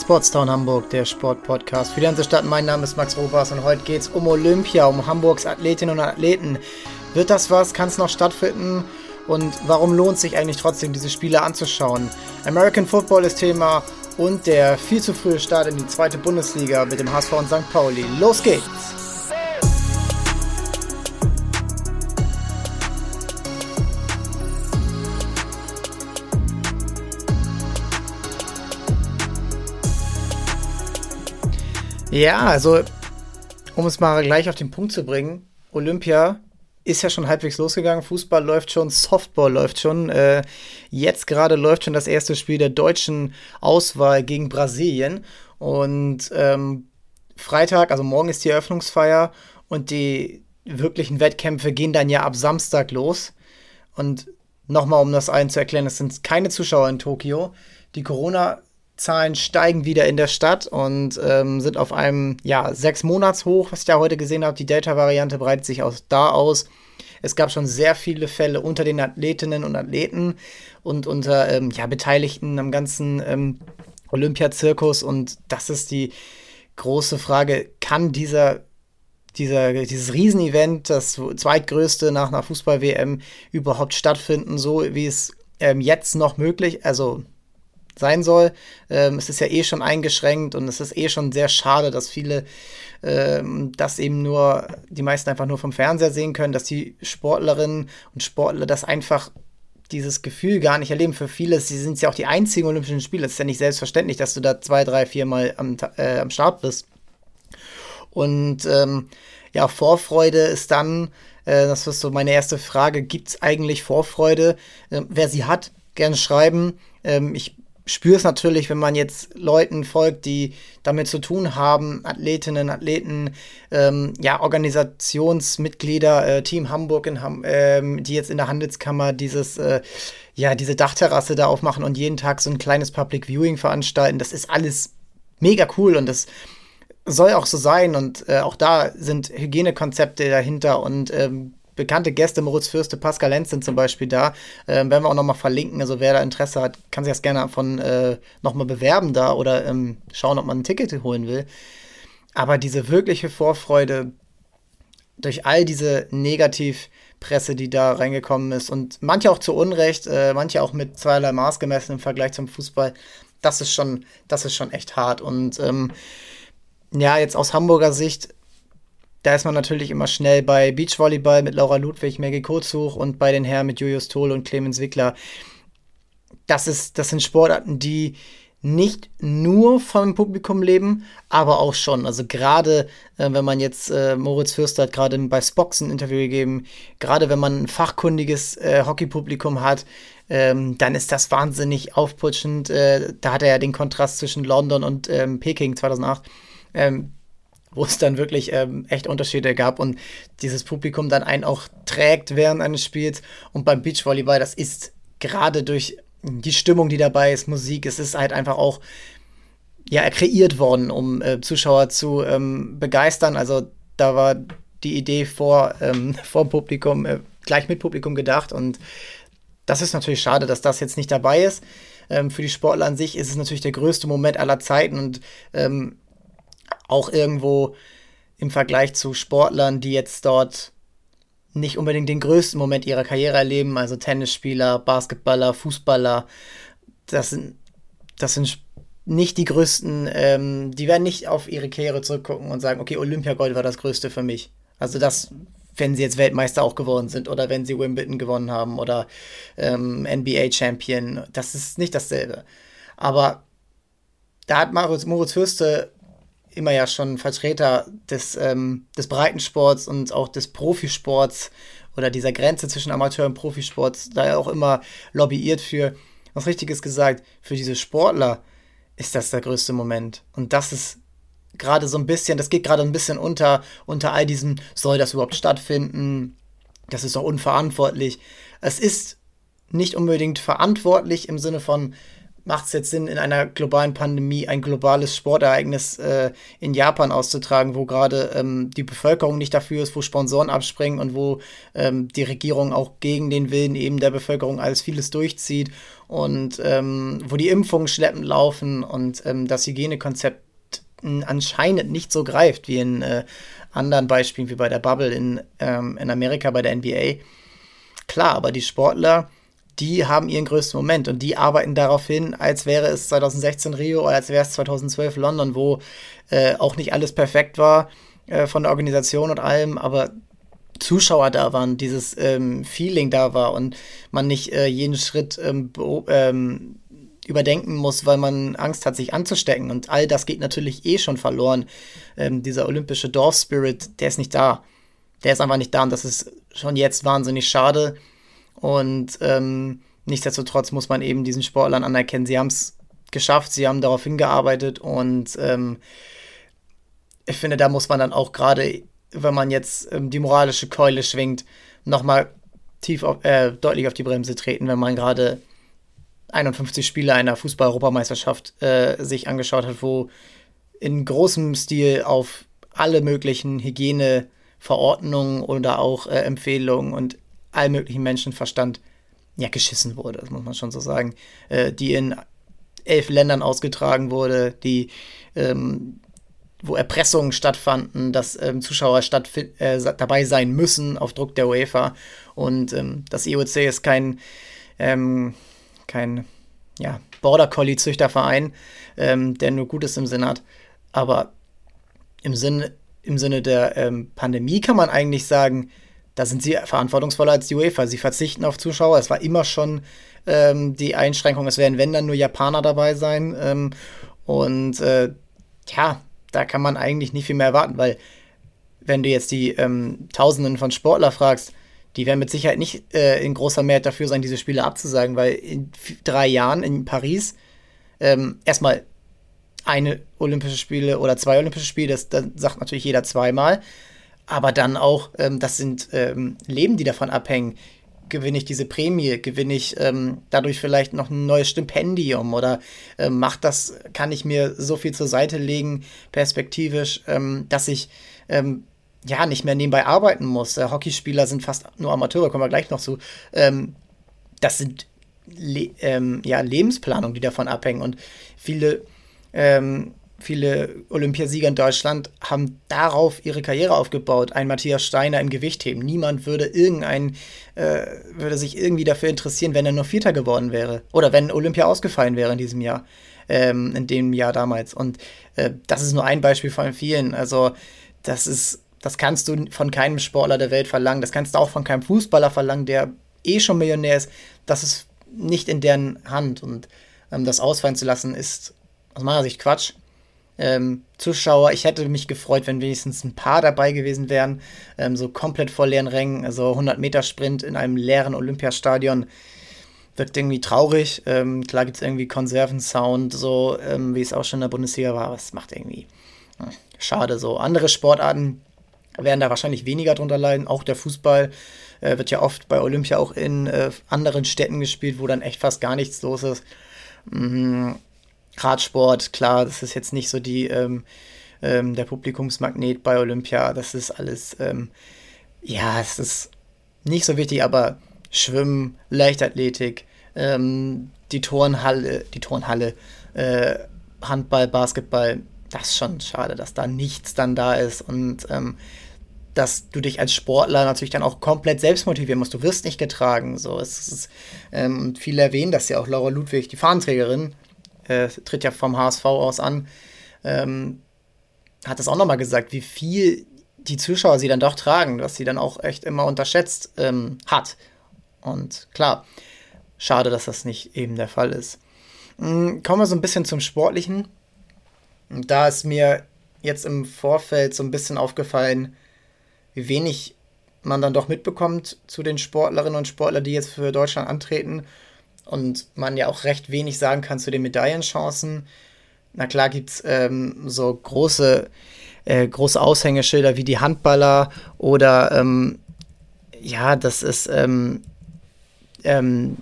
Sportstown Hamburg, der Sportpodcast für die ganze Stadt. Mein Name ist Max Robers und heute geht es um Olympia, um Hamburgs Athletinnen und Athleten. Wird das was? Kann es noch stattfinden? Und warum lohnt sich eigentlich trotzdem, diese Spiele anzuschauen? American Football ist Thema und der viel zu frühe Start in die zweite Bundesliga mit dem HSV und St. Pauli. Los geht's! Ja, also um es mal gleich auf den Punkt zu bringen, Olympia ist ja schon halbwegs losgegangen. Fußball läuft schon, Softball läuft schon. Äh, jetzt gerade läuft schon das erste Spiel der deutschen Auswahl gegen Brasilien. Und ähm, Freitag, also morgen ist die Eröffnungsfeier und die wirklichen Wettkämpfe gehen dann ja ab Samstag los. Und nochmal, um das allen zu erklären, es sind keine Zuschauer in Tokio. Die Corona- Zahlen steigen wieder in der Stadt und ähm, sind auf einem ja, sechs Monats hoch, was ich da heute gesehen habe. Die Delta-Variante breitet sich aus da aus. Es gab schon sehr viele Fälle unter den Athletinnen und Athleten und unter ähm, ja, Beteiligten am ganzen ähm, Olympiazirkus. Und das ist die große Frage, kann dieser, dieser, dieses Riesenevent, das zweitgrößte nach einer Fußball-WM, überhaupt stattfinden, so wie es ähm, jetzt noch möglich, also sein soll. Ähm, es ist ja eh schon eingeschränkt und es ist eh schon sehr schade, dass viele ähm, das eben nur, die meisten einfach nur vom Fernseher sehen können, dass die Sportlerinnen und Sportler das einfach dieses Gefühl gar nicht erleben. Für viele sie sind ja auch die einzigen Olympischen Spiele. Es ist ja nicht selbstverständlich, dass du da zwei, drei, vier Mal am, äh, am Start bist. Und ähm, ja, Vorfreude ist dann, äh, das ist so meine erste Frage, gibt es eigentlich Vorfreude? Ähm, wer sie hat, gerne schreiben. Ähm, ich spüre es natürlich, wenn man jetzt Leuten folgt, die damit zu tun haben, Athletinnen, Athleten, ähm, ja, Organisationsmitglieder, äh, Team Hamburg, in Ham ähm, die jetzt in der Handelskammer dieses, äh, ja, diese Dachterrasse da aufmachen und jeden Tag so ein kleines Public Viewing veranstalten. Das ist alles mega cool und das soll auch so sein und äh, auch da sind Hygienekonzepte dahinter und ähm, bekannte Gäste, Moritz Fürste, Pascal Lenz sind zum Beispiel da. Ähm, werden wir auch nochmal verlinken. Also wer da Interesse hat, kann sich das gerne von äh, nochmal bewerben da oder ähm, schauen, ob man ein Ticket holen will. Aber diese wirkliche Vorfreude durch all diese Negativpresse, die da reingekommen ist und manche auch zu Unrecht, äh, manche auch mit zweierlei Maß gemessen im Vergleich zum Fußball, das ist schon, das ist schon echt hart. Und ähm, ja, jetzt aus Hamburger Sicht da ist man natürlich immer schnell bei Beachvolleyball mit Laura Ludwig, Maggie Kurzhuch und bei den Herren mit Julius Tohl und Clemens Wickler. Das, ist, das sind Sportarten, die nicht nur vom Publikum leben, aber auch schon. Also gerade äh, wenn man jetzt, äh, Moritz Fürster hat gerade bei Spox ein Interview gegeben, gerade wenn man ein fachkundiges äh, Hockeypublikum hat, ähm, dann ist das wahnsinnig aufputschend. Äh, da hat er ja den Kontrast zwischen London und ähm, Peking 2008. Ähm, wo es dann wirklich ähm, echt Unterschiede gab und dieses Publikum dann einen auch trägt während eines Spiels. Und beim Beachvolleyball, das ist gerade durch die Stimmung, die dabei ist, Musik, es ist halt einfach auch ja, kreiert worden, um äh, Zuschauer zu ähm, begeistern. Also da war die Idee vor, ähm, vor Publikum, äh, gleich mit Publikum gedacht. Und das ist natürlich schade, dass das jetzt nicht dabei ist. Ähm, für die Sportler an sich ist es natürlich der größte Moment aller Zeiten und ähm, auch irgendwo im Vergleich zu Sportlern, die jetzt dort nicht unbedingt den größten Moment ihrer Karriere erleben, also Tennisspieler, Basketballer, Fußballer, das sind, das sind nicht die größten, ähm, die werden nicht auf ihre Karriere zurückgucken und sagen, okay, Olympiagold war das größte für mich. Also das, wenn sie jetzt Weltmeister auch geworden sind oder wenn sie Wimbledon gewonnen haben oder ähm, NBA-Champion, das ist nicht dasselbe. Aber da hat Moritz, Moritz Fürste immer ja schon Vertreter des, ähm, des Breitensports und auch des Profisports oder dieser Grenze zwischen Amateur- und Profisport, da er auch immer lobbyiert für, was Richtiges gesagt, für diese Sportler ist das der größte Moment. Und das ist gerade so ein bisschen, das geht gerade ein bisschen unter, unter all diesem, soll das überhaupt stattfinden? Das ist doch unverantwortlich. Es ist nicht unbedingt verantwortlich im Sinne von, macht es jetzt Sinn, in einer globalen Pandemie ein globales Sportereignis äh, in Japan auszutragen, wo gerade ähm, die Bevölkerung nicht dafür ist, wo Sponsoren abspringen und wo ähm, die Regierung auch gegen den Willen eben der Bevölkerung alles vieles durchzieht und ähm, wo die Impfungen schleppend laufen und ähm, das Hygienekonzept anscheinend nicht so greift wie in äh, anderen Beispielen wie bei der Bubble in, ähm, in Amerika bei der NBA. Klar, aber die Sportler, die haben ihren größten Moment und die arbeiten darauf hin, als wäre es 2016 Rio oder als wäre es 2012 London, wo äh, auch nicht alles perfekt war äh, von der Organisation und allem, aber Zuschauer da waren, dieses ähm, Feeling da war und man nicht äh, jeden Schritt ähm, ähm, überdenken muss, weil man Angst hat, sich anzustecken. Und all das geht natürlich eh schon verloren. Ähm, dieser olympische Dorfspirit, der ist nicht da. Der ist einfach nicht da und das ist schon jetzt wahnsinnig schade. Und ähm, nichtsdestotrotz muss man eben diesen Sportlern anerkennen. Sie haben es geschafft, sie haben darauf hingearbeitet und ähm, ich finde, da muss man dann auch gerade wenn man jetzt ähm, die moralische Keule schwingt, nochmal tief auf, äh, deutlich auf die Bremse treten, wenn man gerade 51 Spiele einer Fußball-Europameisterschaft äh, sich angeschaut hat, wo in großem Stil auf alle möglichen Hygieneverordnungen oder auch äh, Empfehlungen und all möglichen Menschenverstand ja geschissen wurde, das muss man schon so sagen, äh, die in elf Ländern ausgetragen wurde, die ähm, wo Erpressungen stattfanden, dass ähm, Zuschauer äh, dabei sein müssen auf Druck der UEFA. Und ähm, das IOC ist kein, ähm, kein ja, Border Collie-Züchterverein, ähm, der nur Gutes im Sinn hat. Aber im Sinne, im Sinne der ähm, Pandemie kann man eigentlich sagen, da sind sie verantwortungsvoller als die UEFA. Sie verzichten auf Zuschauer. Es war immer schon ähm, die Einschränkung, es werden, wenn dann, nur Japaner dabei sein. und äh, ja, da kann man eigentlich nicht viel mehr erwarten, weil wenn du jetzt die ähm, Tausenden von Sportler fragst, die werden mit Sicherheit nicht äh, in großer Mehrheit dafür sein, diese Spiele abzusagen, weil in drei Jahren in Paris ähm, erstmal eine Olympische Spiele oder zwei Olympische Spiele, das, das sagt natürlich jeder zweimal, aber dann auch, ähm, das sind ähm, Leben, die davon abhängen gewinne ich diese Prämie, gewinne ich ähm, dadurch vielleicht noch ein neues Stipendium oder äh, macht das, kann ich mir so viel zur Seite legen, perspektivisch, ähm, dass ich ähm, ja nicht mehr nebenbei arbeiten muss. Äh, Hockeyspieler sind fast nur Amateure, kommen wir gleich noch zu. Ähm, das sind Le ja, Lebensplanungen, die davon abhängen und viele ähm, viele Olympiasieger in Deutschland haben darauf ihre Karriere aufgebaut. Ein Matthias Steiner im Gewichtheben. Niemand würde irgendein, äh, würde sich irgendwie dafür interessieren, wenn er nur Vierter geworden wäre. Oder wenn Olympia ausgefallen wäre in diesem Jahr. Ähm, in dem Jahr damals. Und äh, das ist nur ein Beispiel von vielen. Also, das ist, das kannst du von keinem Sportler der Welt verlangen. Das kannst du auch von keinem Fußballer verlangen, der eh schon Millionär ist. Das ist nicht in deren Hand. Und ähm, das ausfallen zu lassen, ist aus meiner Sicht Quatsch ähm, Zuschauer. Ich hätte mich gefreut, wenn wenigstens ein paar dabei gewesen wären. Ähm, so komplett vor leeren Rängen, also 100 Meter Sprint in einem leeren Olympiastadion. Wirkt irgendwie traurig. Ähm, klar gibt es irgendwie Konservensound, so ähm, wie es auch schon in der Bundesliga war, aber es macht irgendwie hm, schade so. Andere Sportarten werden da wahrscheinlich weniger drunter leiden. Auch der Fußball äh, wird ja oft bei Olympia auch in äh, anderen Städten gespielt, wo dann echt fast gar nichts los ist. Mhm Radsport, klar, das ist jetzt nicht so die, ähm, ähm, der Publikumsmagnet bei Olympia. Das ist alles, ähm, ja, es ist nicht so wichtig, aber Schwimmen, Leichtathletik, ähm, die Turnhalle, die Turnhalle, äh, Handball, Basketball, das ist schon schade, dass da nichts dann da ist und ähm, dass du dich als Sportler natürlich dann auch komplett selbst motivieren musst. Du wirst nicht getragen. So, es ist, ähm, und viele erwähnen das ja auch Laura Ludwig, die Fahnenträgerin, äh, tritt ja vom HSV aus an, ähm, hat das auch nochmal gesagt, wie viel die Zuschauer sie dann doch tragen, was sie dann auch echt immer unterschätzt ähm, hat. Und klar, schade, dass das nicht eben der Fall ist. Mhm, kommen wir so ein bisschen zum Sportlichen. Da ist mir jetzt im Vorfeld so ein bisschen aufgefallen, wie wenig man dann doch mitbekommt zu den Sportlerinnen und Sportlern, die jetzt für Deutschland antreten und man ja auch recht wenig sagen kann zu den Medaillenchancen. Na klar gibt es ähm, so große, äh, große Aushängeschilder wie die Handballer oder ähm, ja, das ist ähm, ähm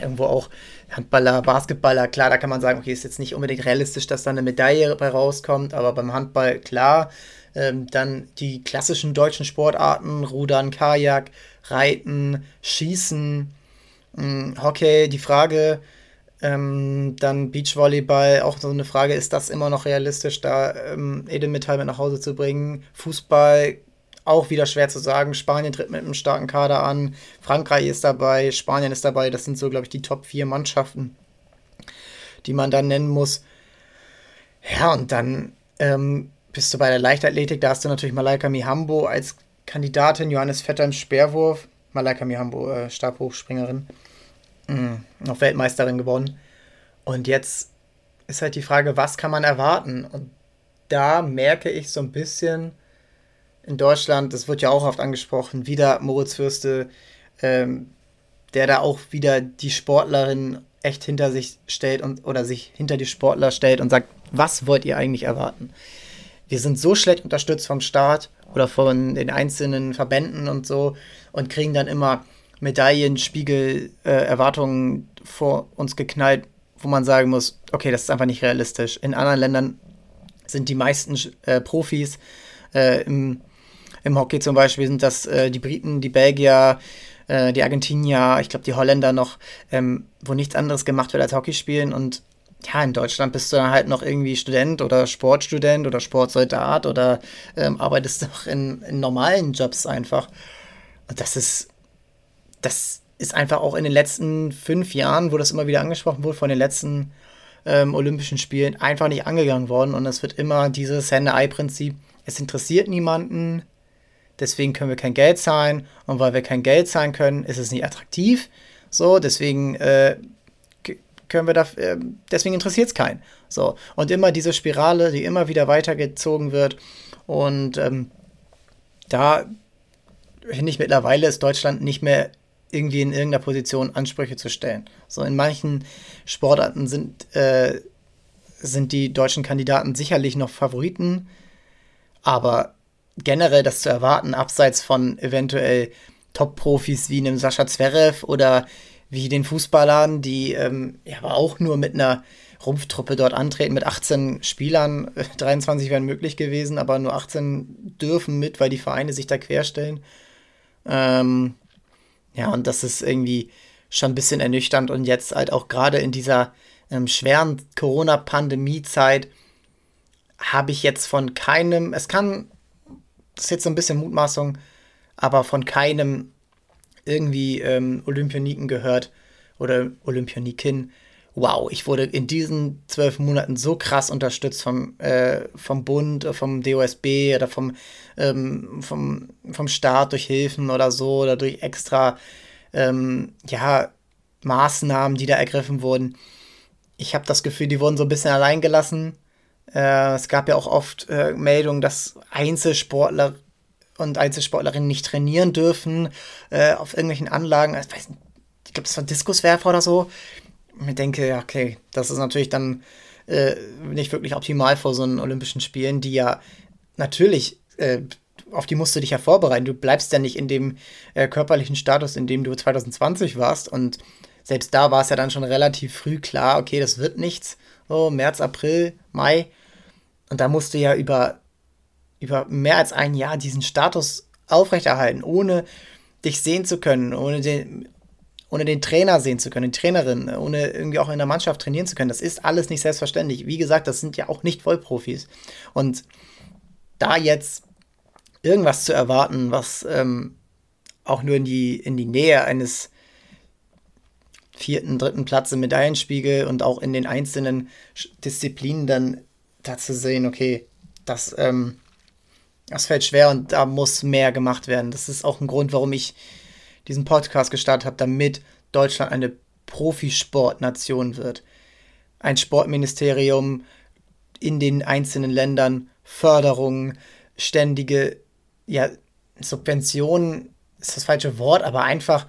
irgendwo auch Handballer, Basketballer, klar, da kann man sagen, okay, ist jetzt nicht unbedingt realistisch, dass da eine Medaille bei rauskommt, aber beim Handball, klar, ähm, dann die klassischen deutschen Sportarten, Rudern, Kajak, Reiten, Schießen, Hockey, die Frage, Ähm, dann Beachvolleyball, auch so eine Frage, ist das immer noch realistisch, da ähm, Edelmetall mit nach Hause zu bringen? Fußball, auch wieder schwer zu sagen. Spanien tritt mit einem starken Kader an, Frankreich ist dabei, Spanien ist dabei. Das sind so, glaube ich, die Top 4 Mannschaften, die man dann nennen muss. Ja, und dann ähm, bist du bei der Leichtathletik, da hast du natürlich Malaika Mihambo als Kandidatin, Johannes Vetter im Speerwurf, Malaika Mihambo, äh, Stabhochspringerin, mhm, noch Weltmeisterin geworden. Und jetzt ist halt die Frage, was kann man erwarten? Und da merke ich so ein bisschen in Deutschland, das wird ja auch oft angesprochen, wieder Moritz Fürste, ähm, der da auch wieder die Sportlerin echt hinter sich stellt und oder sich hinter die Sportler stellt und sagt, was wollt ihr eigentlich erwarten? Wir sind so schlecht unterstützt vom Staat oder von den einzelnen Verbänden und so und kriegen dann immer Medaillenspiegel, äh, Erwartungen vor uns geknallt, wo man sagen muss, okay, das ist einfach nicht realistisch. In anderen Ländern sind die meisten äh, Profis äh, im, im Hockey zum Beispiel sind das äh, die Briten, die Belgier, äh, die Argentinier, ich glaube die Holländer noch, ähm, wo nichts anderes gemacht wird als Hockey spielen und ja, in Deutschland bist du dann halt noch irgendwie Student oder Sportstudent oder Sportsoldat oder ähm, arbeitest noch in, in normalen Jobs einfach. Und das ist, das ist einfach auch in den letzten fünf Jahren, wo das immer wieder angesprochen wurde, von den letzten ähm, Olympischen Spielen, einfach nicht angegangen worden. Und es wird immer dieses Henne-Ei-Prinzip, es interessiert niemanden, deswegen können wir kein Geld zahlen. Und weil wir kein Geld zahlen können, ist es nicht attraktiv. So, deswegen äh, können wir da, äh, deswegen interessiert es keinen. So. Und immer diese Spirale, die immer wieder weitergezogen wird. Und ähm, da finde ich mittlerweile ist Deutschland nicht mehr irgendwie in irgendeiner Position Ansprüche zu stellen. So in manchen Sportarten sind, äh, sind die deutschen Kandidaten sicherlich noch Favoriten, aber generell das zu erwarten, abseits von eventuell Top-Profis wie einem Sascha Zverev oder wie den Fußballern, die ähm, aber auch nur mit einer Rumpftruppe dort antreten, mit 18 Spielern. 23 wären möglich gewesen, aber nur 18 dürfen mit, weil die Vereine sich da querstellen. Ähm, ja, und das ist irgendwie schon ein bisschen ernüchternd und jetzt halt auch gerade in dieser ähm, schweren Corona-Pandemie-Zeit habe ich jetzt von keinem, es kann, das ist jetzt so ein bisschen Mutmaßung, aber von keinem irgendwie ähm, Olympioniken gehört oder Olympionikin. Wow, ich wurde in diesen zwölf Monaten so krass unterstützt vom, äh, vom Bund, vom DOSB oder vom, ähm, vom, vom Staat durch Hilfen oder so oder durch extra ähm, ja, Maßnahmen, die da ergriffen wurden. Ich habe das Gefühl, die wurden so ein bisschen allein gelassen. Äh, es gab ja auch oft äh, Meldungen, dass Einzelsportler und Einzelsportlerinnen nicht trainieren dürfen äh, auf irgendwelchen Anlagen. Ich, weiß ich glaube, das war Diskuswerfer oder so. Und ich denke, okay, das ist natürlich dann äh, nicht wirklich optimal vor so einen Olympischen Spielen, die ja natürlich, äh, auf die musst du dich ja vorbereiten. Du bleibst ja nicht in dem äh, körperlichen Status, in dem du 2020 warst. Und selbst da war es ja dann schon relativ früh klar, okay, das wird nichts. So, März, April, Mai. Und da musst du ja über über mehr als ein Jahr diesen Status aufrechterhalten, ohne dich sehen zu können, ohne den, ohne den Trainer sehen zu können, die Trainerin, ohne irgendwie auch in der Mannschaft trainieren zu können. Das ist alles nicht selbstverständlich. Wie gesagt, das sind ja auch nicht Vollprofis. Und da jetzt irgendwas zu erwarten, was ähm, auch nur in die, in die Nähe eines vierten, dritten Platz im Medaillenspiegel und auch in den einzelnen Disziplinen dann da zu sehen, okay, das ähm, das fällt schwer und da muss mehr gemacht werden. Das ist auch ein Grund, warum ich diesen Podcast gestartet habe, damit Deutschland eine Profisportnation wird. Ein Sportministerium in den einzelnen Ländern, Förderung, ständige, ja, Subventionen ist das falsche Wort, aber einfach,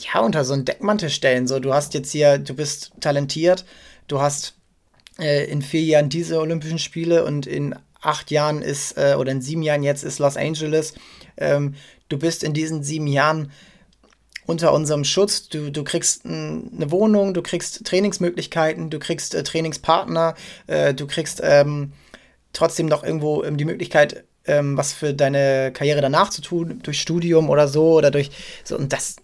ja, unter so einen Deckmantel stellen. So, du hast jetzt hier, du bist talentiert, du hast äh, in vier Jahren diese Olympischen Spiele und in acht Jahren ist, äh, oder in sieben Jahren jetzt ist Los Angeles. Ähm, du bist in diesen sieben Jahren unter unserem Schutz. Du, du kriegst eine Wohnung, du kriegst Trainingsmöglichkeiten, du kriegst äh, Trainingspartner, äh, du kriegst ähm, trotzdem noch irgendwo ähm, die Möglichkeit, ähm, was für deine Karriere danach zu tun, durch Studium oder so oder durch so. Und das,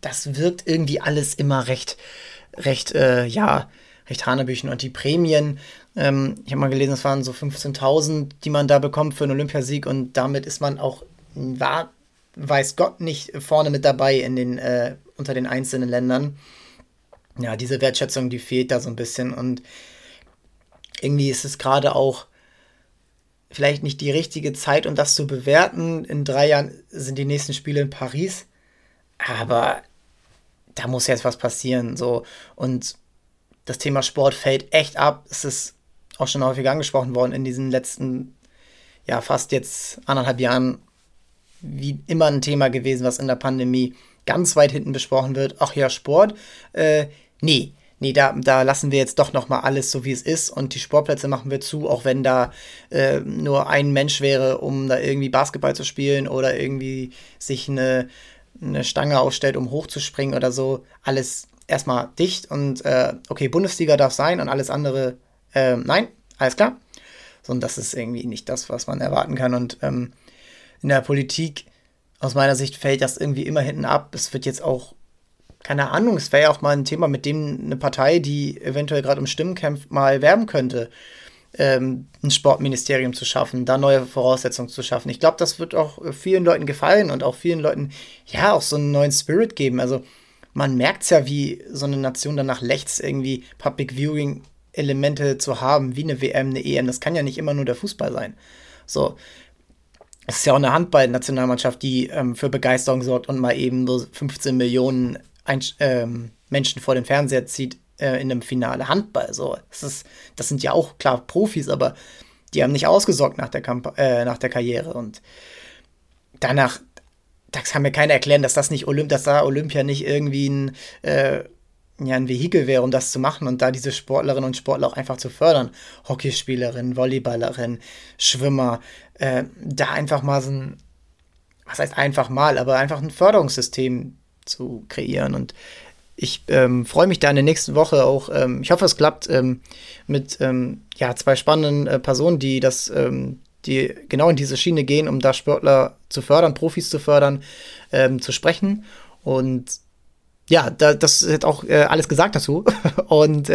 das wirkt irgendwie alles immer recht recht, äh, ja, recht Hanebüchen. Und die Prämien, ähm, ich habe mal gelesen, es waren so 15.000, die man da bekommt für einen Olympiasieg und damit ist man auch, war, weiß Gott, nicht vorne mit dabei in den, äh, unter den einzelnen Ländern. Ja, diese Wertschätzung, die fehlt da so ein bisschen und irgendwie ist es gerade auch vielleicht nicht die richtige Zeit, um das zu bewerten. In drei Jahren sind die nächsten Spiele in Paris, aber da muss jetzt was passieren. So. Und das Thema Sport fällt echt ab. Es ist auch schon häufig angesprochen worden in diesen letzten, ja, fast jetzt anderthalb Jahren, wie immer ein Thema gewesen, was in der Pandemie ganz weit hinten besprochen wird. Ach ja, Sport. Äh, nee, nee, da, da lassen wir jetzt doch noch mal alles so, wie es ist und die Sportplätze machen wir zu, auch wenn da äh, nur ein Mensch wäre, um da irgendwie Basketball zu spielen oder irgendwie sich eine, eine Stange aufstellt, um hochzuspringen oder so. Alles erstmal dicht und äh, okay, Bundesliga darf sein und alles andere äh, nein, alles klar. So, und das ist irgendwie nicht das, was man erwarten kann. Und ähm, in der Politik, aus meiner Sicht, fällt das irgendwie immer hinten ab. Es wird jetzt auch keine Ahnung, es wäre ja auch mal ein Thema, mit dem eine Partei, die eventuell gerade um Stimmen kämpft, mal werben könnte, ähm, ein Sportministerium zu schaffen, da neue Voraussetzungen zu schaffen. Ich glaube, das wird auch vielen Leuten gefallen und auch vielen Leuten, ja, auch so einen neuen Spirit geben. Also man merkt es ja, wie so eine Nation danach lechzt, irgendwie Public Viewing Elemente zu haben, wie eine WM, eine EM. Das kann ja nicht immer nur der Fußball sein. So, es ist ja auch eine Handball-Nationalmannschaft, die ähm, für Begeisterung sorgt und mal eben so 15 Millionen ein, ähm, Menschen vor dem Fernseher zieht äh, in einem Finale Handball. So, das, ist, das sind ja auch klar Profis, aber die haben nicht ausgesorgt nach der, Kamp äh, nach der Karriere. Und danach, das kann mir keiner erklären, dass das nicht Olymp dass da Olympia nicht irgendwie ein, äh, ja, ein Vehikel wäre, um das zu machen und da diese Sportlerinnen und Sportler auch einfach zu fördern. Hockeyspielerinnen, Volleyballerinnen, Schwimmer, äh, da einfach mal so ein, was heißt einfach mal, aber einfach ein Förderungssystem zu kreieren. Und ich ähm, freue mich da in der nächsten Woche auch, ähm, ich hoffe, es klappt, ähm, mit ähm, ja, zwei spannenden äh, Personen, die das, ähm, die genau in diese Schiene gehen, um da Sportler zu fördern, Profis zu fördern, ähm, zu sprechen. Und ja, da, das ist auch äh, alles gesagt dazu. Und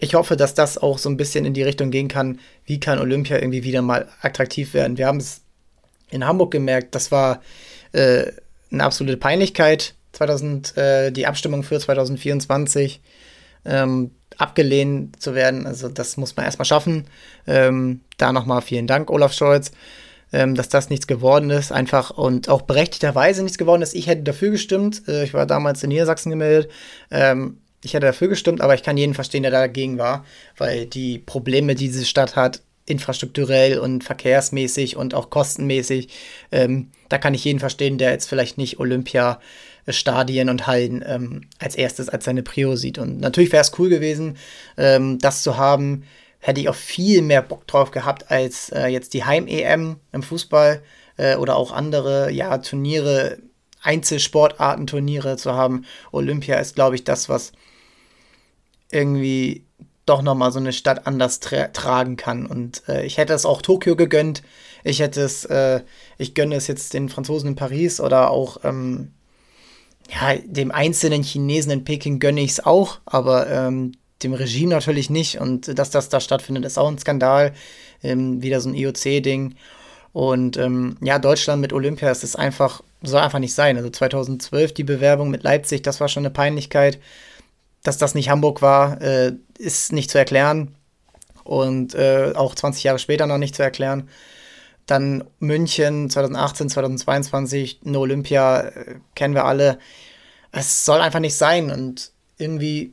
ich hoffe, dass das auch so ein bisschen in die Richtung gehen kann, wie kann Olympia irgendwie wieder mal attraktiv werden. Wir haben es in Hamburg gemerkt, das war äh, eine absolute Peinlichkeit. 2000, äh, die Abstimmung für 2024 ähm, abgelehnt zu werden. Also das muss man erstmal schaffen. Ähm, da nochmal vielen Dank, Olaf Scholz, ähm, dass das nichts geworden ist. Einfach und auch berechtigterweise nichts geworden ist. Ich hätte dafür gestimmt. Äh, ich war damals in Niedersachsen gemeldet. Ähm, ich hätte dafür gestimmt, aber ich kann jeden verstehen, der dagegen war, weil die Probleme, die diese Stadt hat, infrastrukturell und verkehrsmäßig und auch kostenmäßig. Ähm, da kann ich jeden verstehen, der jetzt vielleicht nicht Olympia-Stadien und Hallen ähm, als erstes als seine Prio sieht. Und natürlich wäre es cool gewesen, ähm, das zu haben. Hätte ich auch viel mehr Bock drauf gehabt als äh, jetzt die Heim-EM im Fußball äh, oder auch andere ja, Turniere, Einzelsportarten, Turniere zu haben. Olympia ist, glaube ich, das, was irgendwie doch nochmal so eine Stadt anders tra tragen kann. Und äh, ich hätte es auch Tokio gegönnt. Ich hätte es, äh, ich gönne es jetzt den Franzosen in Paris oder auch ähm, ja, dem einzelnen Chinesen in Peking gönne ich es auch, aber ähm, dem Regime natürlich nicht. Und dass das da stattfindet, ist auch ein Skandal. Ähm, wieder so ein IOC-Ding. Und ähm, ja, Deutschland mit Olympia, es ist einfach, soll einfach nicht sein. Also 2012 die Bewerbung mit Leipzig, das war schon eine Peinlichkeit dass das nicht Hamburg war, äh, ist nicht zu erklären und äh, auch 20 Jahre später noch nicht zu erklären. Dann München 2018, 2022, eine Olympia, äh, kennen wir alle. Es soll einfach nicht sein und irgendwie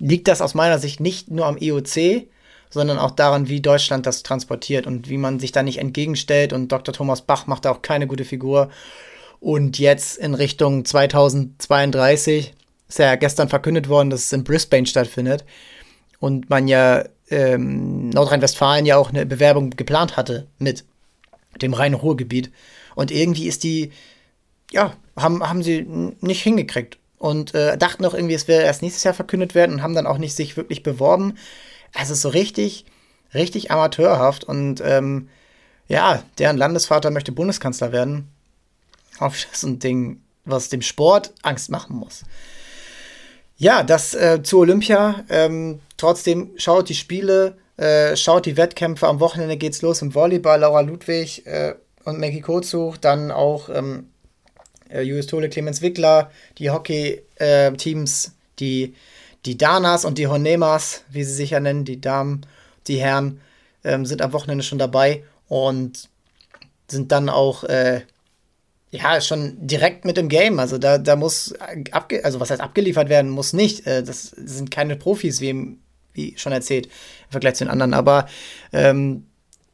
liegt das aus meiner Sicht nicht nur am IOC, sondern auch daran, wie Deutschland das transportiert und wie man sich da nicht entgegenstellt. Und Dr. Thomas Bach macht da auch keine gute Figur. Und jetzt in Richtung 2032 ist ja gestern verkündet worden, dass es in Brisbane stattfindet. Und man ja ähm, Nordrhein-Westfalen ja auch eine Bewerbung geplant hatte mit dem Rhein-Ruhr-Gebiet. Und irgendwie ist die, ja, haben, haben sie nicht hingekriegt. Und äh, dachten auch irgendwie, es wäre erst nächstes Jahr verkündet werden und haben dann auch nicht sich wirklich beworben. Also so richtig, richtig amateurhaft. Und ähm, ja, deren Landesvater möchte Bundeskanzler werden. Auf so ein Ding, was dem Sport Angst machen muss. Ja, das äh, zu Olympia. Ähm, trotzdem schaut die Spiele, äh, schaut die Wettkämpfe. Am Wochenende geht's los im Volleyball. Laura Ludwig äh, und Maggie Kozuch. Dann auch ähm, äh, Julius Tole, Clemens Wickler, die Hockey-Teams, die, die Danas und die Honemas, wie sie sich ja nennen, die Damen, die Herren, ähm, sind am Wochenende schon dabei und sind dann auch äh, ja, schon direkt mit dem Game. Also da, da muss, abge also was heißt abgeliefert werden, muss nicht. Äh, das sind keine Profis, wie, wie schon erzählt, im Vergleich zu den anderen. Aber ähm,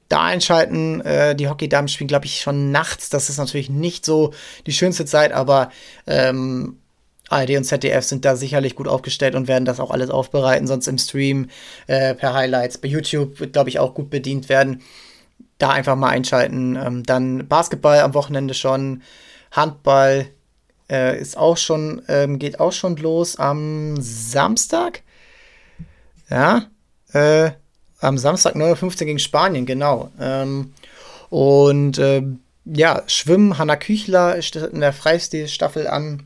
da einschalten, äh, die Hockey-Damen spielen, glaube ich, schon nachts. Das ist natürlich nicht so die schönste Zeit, aber ähm, ARD und ZDF sind da sicherlich gut aufgestellt und werden das auch alles aufbereiten, sonst im Stream äh, per Highlights. Bei YouTube wird, glaube ich, auch gut bedient werden da einfach mal einschalten. Ähm, dann Basketball am Wochenende schon, Handball äh, ist auch schon, ähm, geht auch schon los am Samstag. Ja, äh, am Samstag 9.15 Uhr gegen Spanien, genau. Ähm, und äh, ja, Schwimmen, Hanna Küchler ist in der Freistil-Staffel an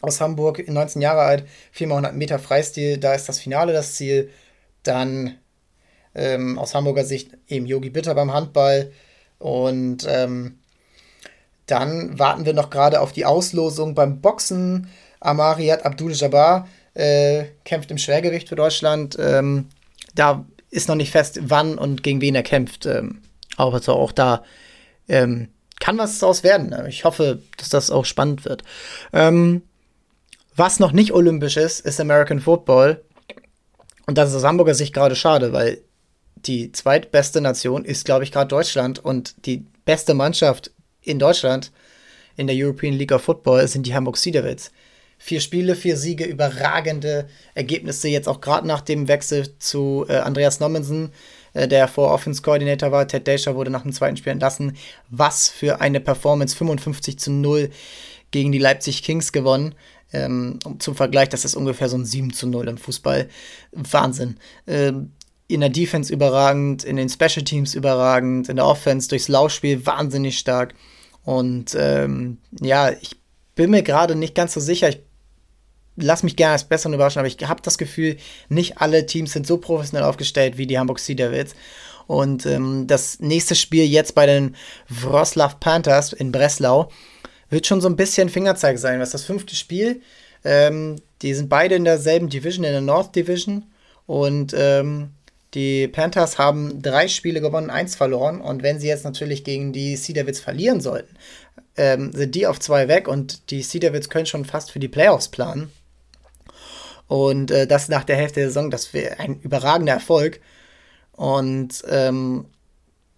aus Hamburg, 19 Jahre alt, 4x100 Meter Freistil, da ist das Finale das Ziel. Dann ähm, aus Hamburger Sicht eben Yogi Bitter beim Handball. Und ähm, dann warten wir noch gerade auf die Auslosung beim Boxen. Amariat Abdul-Jabbar äh, kämpft im Schwergewicht für Deutschland. Ähm, da ist noch nicht fest, wann und gegen wen er kämpft. Ähm, aber so auch da ähm, kann was daraus werden. Ich hoffe, dass das auch spannend wird. Ähm, was noch nicht olympisch ist, ist American Football. Und das ist aus Hamburger Sicht gerade schade, weil die zweitbeste Nation ist, glaube ich, gerade Deutschland. Und die beste Mannschaft in Deutschland in der European League of Football sind die Hamburg Sea Devils. Vier Spiele, vier Siege, überragende Ergebnisse. Jetzt auch gerade nach dem Wechsel zu äh, Andreas Nommensen, äh, der vor Offense Coordinator war. Ted Dasher wurde nach dem zweiten Spiel entlassen. Was für eine Performance. 55 zu 0 gegen die Leipzig Kings gewonnen. Ähm, zum Vergleich, das ist ungefähr so ein 7 zu 0 im Fußball. Wahnsinn. Ähm, in der Defense überragend, in den Special Teams überragend, in der Offense durchs Laufspiel wahnsinnig stark. Und ähm, ja, ich bin mir gerade nicht ganz so sicher. Ich lasse mich gerne als Besseren überraschen, aber ich habe das Gefühl, nicht alle Teams sind so professionell aufgestellt wie die Hamburg Sea Devils. Und ähm, das nächste Spiel jetzt bei den Wroclaw Panthers in Breslau wird schon so ein bisschen Fingerzeig sein. Was das fünfte Spiel? Ähm, die sind beide in derselben Division, in der North Division. Und ähm, die Panthers haben drei Spiele gewonnen, eins verloren. Und wenn sie jetzt natürlich gegen die Sea Devils verlieren sollten, ähm, sind die auf zwei weg und die Sea Devils können schon fast für die Playoffs planen. Und äh, das nach der Hälfte der Saison, das wäre ein überragender Erfolg. Und ähm,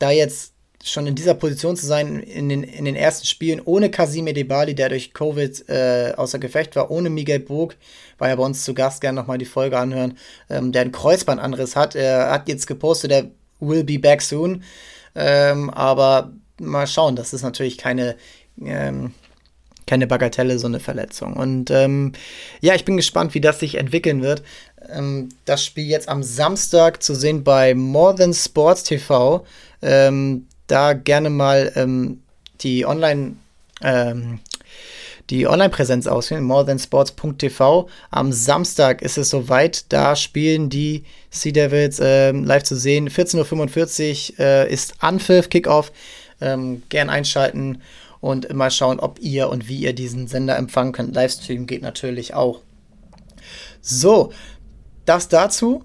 da jetzt schon in dieser Position zu sein, in den, in den ersten Spielen ohne Casimir Debali, der durch Covid äh, außer Gefecht war, ohne Miguel Burg, war ja bei uns zu Gast, gerne nochmal die Folge anhören, ähm, der einen Kreuzbandanriss hat. Er hat jetzt gepostet, er will be back soon. Ähm, aber mal schauen, das ist natürlich keine, ähm, keine Bagatelle, so eine Verletzung. Und ähm, ja, ich bin gespannt, wie das sich entwickeln wird. Ähm, das Spiel jetzt am Samstag zu sehen bei More Than Sports TV. Ähm, da gerne mal ähm, die Online- ähm, die Online-Präsenz auswählen, morethansports.tv. Am Samstag ist es soweit, da spielen die Sea Devils äh, live zu sehen. 14.45 Uhr äh, ist Anpfiff, Kickoff. Ähm, gern einschalten und mal schauen, ob ihr und wie ihr diesen Sender empfangen könnt. Livestream geht natürlich auch. So, das dazu.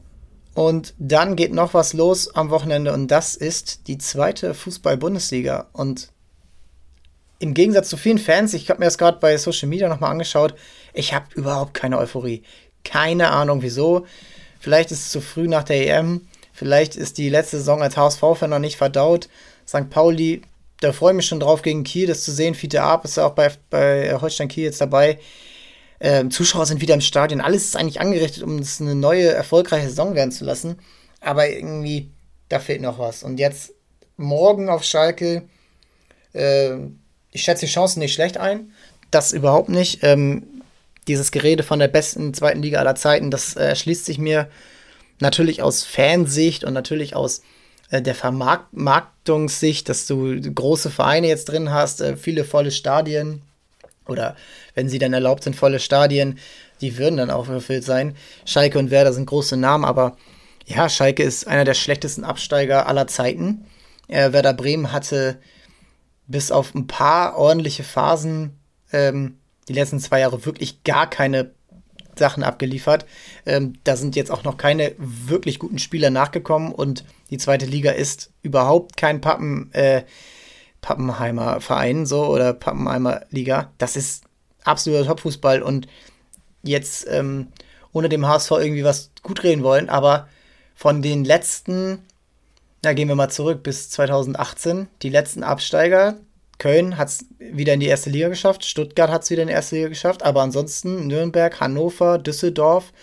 Und dann geht noch was los am Wochenende und das ist die zweite Fußball-Bundesliga. Und im Gegensatz zu vielen Fans, ich habe mir das gerade bei Social Media nochmal angeschaut, ich habe überhaupt keine Euphorie. Keine Ahnung wieso. Vielleicht ist es zu früh nach der EM. Vielleicht ist die letzte Saison als HSV-Fan noch nicht verdaut. St. Pauli, da freue ich mich schon drauf, gegen Kiel das zu sehen. Fiete Arp ist ja auch bei, bei Holstein Kiel jetzt dabei. Ähm, Zuschauer sind wieder im Stadion. Alles ist eigentlich angerichtet, um es eine neue, erfolgreiche Saison werden zu lassen. Aber irgendwie, da fehlt noch was. Und jetzt morgen auf Schalke. Äh, ich schätze die Chancen nicht schlecht ein. Das überhaupt nicht. Ähm, dieses Gerede von der besten zweiten Liga aller Zeiten, das äh, erschließt sich mir natürlich aus Fansicht und natürlich aus äh, der Vermarktungssicht, dass du große Vereine jetzt drin hast, äh, viele volle Stadien oder wenn sie dann erlaubt sind, volle Stadien. die würden dann auch erfüllt sein. Schalke und Werder sind große Namen, aber ja, Schalke ist einer der schlechtesten Absteiger aller Zeiten. Äh, Werder Bremen hatte bis auf ein paar ordentliche Phasen ähm, die letzten zwei Jahre wirklich gar keine Sachen abgeliefert. Ähm, da sind jetzt auch noch keine wirklich guten Spieler nachgekommen und die zweite Liga ist überhaupt kein Pappen, äh, Pappenheimer Verein so oder Pappenheimer Liga. Das ist absoluter Topfußball und jetzt ähm, ohne dem HSV irgendwie was gut reden wollen, aber von den letzten, da gehen wir mal zurück bis 2018, die letzten Absteiger, Köln hat es wieder in die erste Liga geschafft, Stuttgart hat es wieder in die erste Liga geschafft, aber ansonsten Nürnberg, Hannover, Düsseldorf,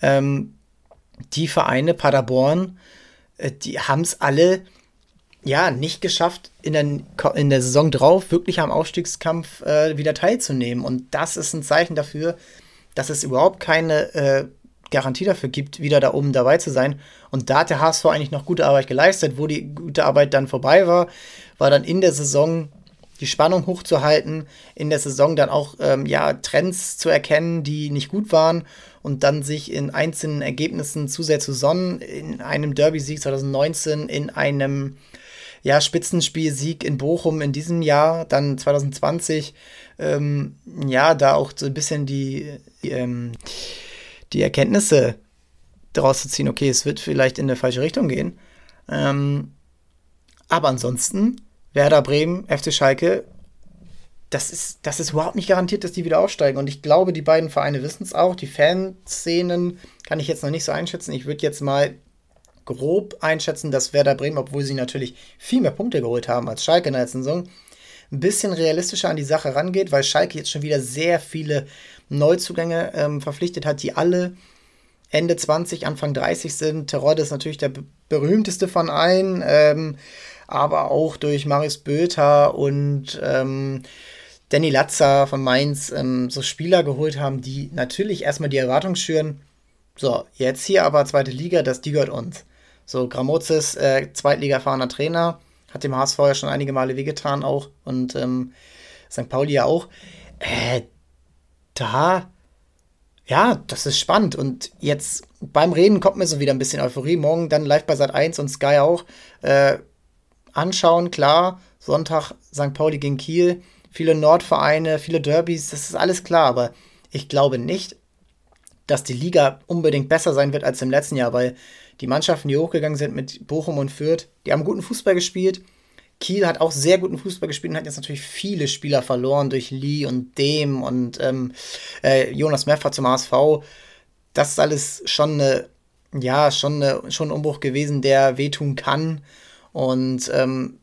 ähm, die Vereine, Paderborn, äh, die haben es alle ja nicht geschafft, in der, in der Saison drauf wirklich am Aufstiegskampf äh, wieder teilzunehmen. Und das ist ein Zeichen dafür, dass es überhaupt keine äh, Garantie dafür gibt, wieder da oben dabei zu sein. Und da hat der HSV eigentlich noch gute Arbeit geleistet. Wo die gute Arbeit dann vorbei war, war dann in der Saison die Spannung hochzuhalten, in der Saison dann auch ähm, ja, Trends zu erkennen, die nicht gut waren und dann sich in einzelnen Ergebnissen zu sehr zu sonnen. In einem Derby-Sieg 2019, in einem ja, Spitzenspielsieg in Bochum in diesem Jahr, dann 2020, ähm, ja, da auch so ein bisschen die, die, ähm, die Erkenntnisse daraus zu ziehen, okay, es wird vielleicht in eine falsche Richtung gehen. Ähm, aber ansonsten Werder Bremen, FC Schalke, das ist, das ist überhaupt nicht garantiert, dass die wieder aufsteigen. Und ich glaube, die beiden Vereine wissen es auch. Die Fanszenen kann ich jetzt noch nicht so einschätzen. Ich würde jetzt mal grob einschätzen, dass Werder Bremen, obwohl sie natürlich viel mehr Punkte geholt haben als Schalke in der letzten Saison, ein bisschen realistischer an die Sache rangeht, weil Schalke jetzt schon wieder sehr viele Neuzugänge ähm, verpflichtet hat, die alle Ende 20, Anfang 30 sind. Terodde ist natürlich der berühmteste von allen. Ähm, aber auch durch Marius Böter und ähm, Danny Latza von Mainz ähm, so Spieler geholt haben, die natürlich erstmal die Erwartung schüren. So, jetzt hier aber zweite Liga, das die gehört uns. So, Gramozis, äh, Zweitliga-erfahrener Trainer, hat dem HSV ja schon einige Male wehgetan auch und ähm, St. Pauli ja auch. Äh, da, ja, das ist spannend und jetzt beim Reden kommt mir so wieder ein bisschen Euphorie. Morgen dann live bei Sat 1 und Sky auch. Äh, anschauen, klar, Sonntag St. Pauli gegen Kiel, viele Nordvereine, viele Derbys, das ist alles klar, aber ich glaube nicht, dass die Liga unbedingt besser sein wird als im letzten Jahr, weil die Mannschaften, die hochgegangen sind mit Bochum und Fürth, die haben guten Fußball gespielt. Kiel hat auch sehr guten Fußball gespielt und hat jetzt natürlich viele Spieler verloren durch Lee und Dem und ähm, äh, Jonas Meffer zum HSV. Das ist alles schon eine, ja, schon, eine, schon ein Umbruch gewesen, der wehtun kann. Und ähm,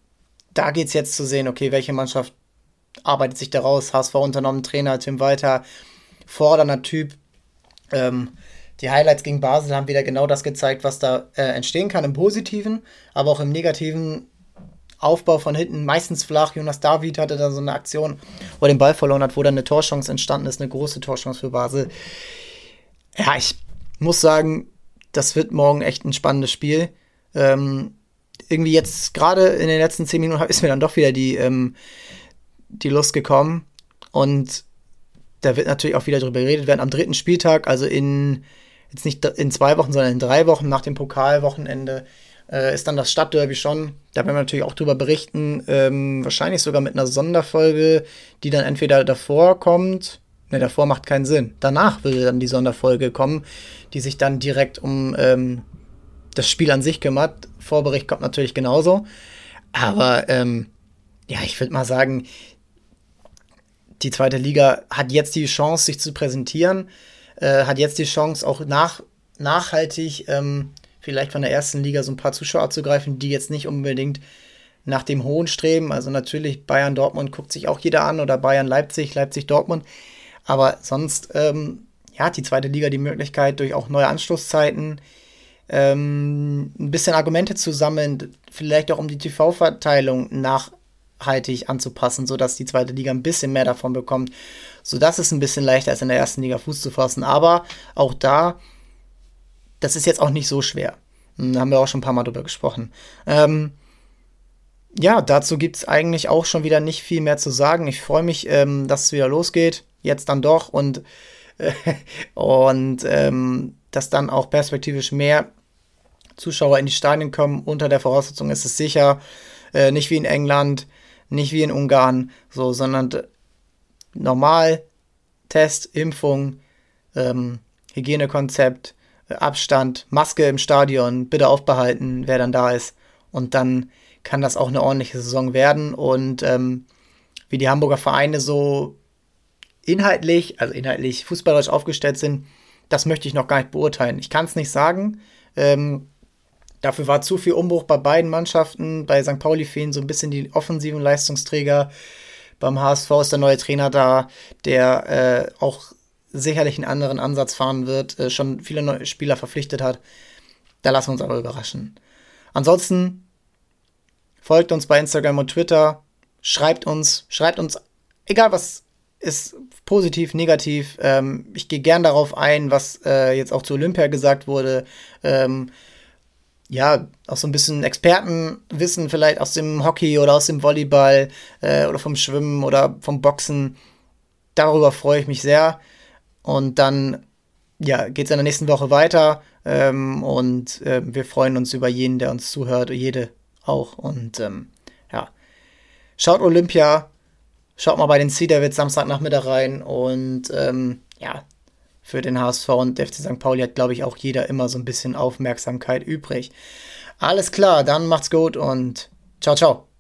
da geht es jetzt zu sehen, okay, welche Mannschaft arbeitet sich da raus. HSV unternommen, Trainer Tim Walter, fordernder Typ. Ähm, die Highlights gegen Basel haben wieder genau das gezeigt, was da äh, entstehen kann im Positiven, aber auch im Negativen. Aufbau von hinten, meistens flach. Jonas David hatte da so eine Aktion, wo er den Ball verloren hat, wo dann eine Torchance entstanden ist, eine große Torchance für Basel. Ja, ich muss sagen, das wird morgen echt ein spannendes Spiel. Ähm, irgendwie jetzt gerade in den letzten zehn Minuten ist mir dann doch wieder die, ähm, die Lust gekommen. Und da wird natürlich auch wieder drüber geredet werden. Am dritten Spieltag, also in jetzt nicht in zwei Wochen, sondern in drei Wochen nach dem Pokalwochenende, äh, ist dann das Stadtderby schon. Da werden wir natürlich auch drüber berichten. Ähm, wahrscheinlich sogar mit einer Sonderfolge, die dann entweder davor kommt. Ne, davor macht keinen Sinn. Danach würde dann die Sonderfolge kommen, die sich dann direkt um ähm, das Spiel an sich kümmert. Vorbericht kommt natürlich genauso. Aber ähm, ja, ich würde mal sagen, die zweite Liga hat jetzt die Chance, sich zu präsentieren, äh, hat jetzt die Chance, auch nach, nachhaltig ähm, vielleicht von der ersten Liga so ein paar Zuschauer abzugreifen, die jetzt nicht unbedingt nach dem Hohen streben. Also natürlich Bayern Dortmund guckt sich auch jeder an oder Bayern Leipzig, Leipzig Dortmund. Aber sonst ähm, ja, hat die zweite Liga die Möglichkeit, durch auch neue Anschlusszeiten, ähm, ein bisschen Argumente zu sammeln, vielleicht auch um die TV-Verteilung nachhaltig anzupassen, sodass die zweite Liga ein bisschen mehr davon bekommt, sodass es ein bisschen leichter ist, in der ersten Liga Fuß zu fassen. Aber auch da, das ist jetzt auch nicht so schwer. Da haben wir auch schon ein paar Mal drüber gesprochen. Ähm, ja, dazu gibt es eigentlich auch schon wieder nicht viel mehr zu sagen. Ich freue mich, ähm, dass es wieder losgeht. Jetzt dann doch. Und und ähm, dass dann auch perspektivisch mehr Zuschauer in die Stadien kommen. Unter der Voraussetzung ist es sicher, äh, nicht wie in England, nicht wie in Ungarn, so, sondern normal Test, Impfung, ähm, Hygienekonzept, äh, Abstand, Maske im Stadion, bitte aufbehalten, wer dann da ist. Und dann kann das auch eine ordentliche Saison werden. Und ähm, wie die Hamburger Vereine so inhaltlich, also inhaltlich fußballerisch aufgestellt sind, das möchte ich noch gar nicht beurteilen. Ich kann es nicht sagen. Ähm, dafür war zu viel Umbruch bei beiden Mannschaften. Bei St. Pauli fehlen so ein bisschen die offensiven Leistungsträger. Beim HSV ist der neue Trainer da, der äh, auch sicherlich einen anderen Ansatz fahren wird, äh, schon viele neue Spieler verpflichtet hat. Da lassen wir uns aber überraschen. Ansonsten folgt uns bei Instagram und Twitter, schreibt uns, schreibt uns, egal was ist, positiv, negativ. Ähm, ich gehe gern darauf ein, was äh, jetzt auch zu Olympia gesagt wurde. Ähm, ja, auch so ein bisschen Expertenwissen vielleicht aus dem Hockey oder aus dem Volleyball äh, oder vom Schwimmen oder vom Boxen. Darüber freue ich mich sehr. Und dann ja, geht es in der nächsten Woche weiter. Ähm, und äh, wir freuen uns über jeden, der uns zuhört, jede auch. Und ähm, ja, schaut Olympia, schaut mal bei den Sea Devils Samstagnachmittag rein. Und ähm, ja, für den HSV und der FC St. Pauli hat, glaube ich, auch jeder immer so ein bisschen Aufmerksamkeit übrig. Alles klar, dann macht's gut und ciao, ciao.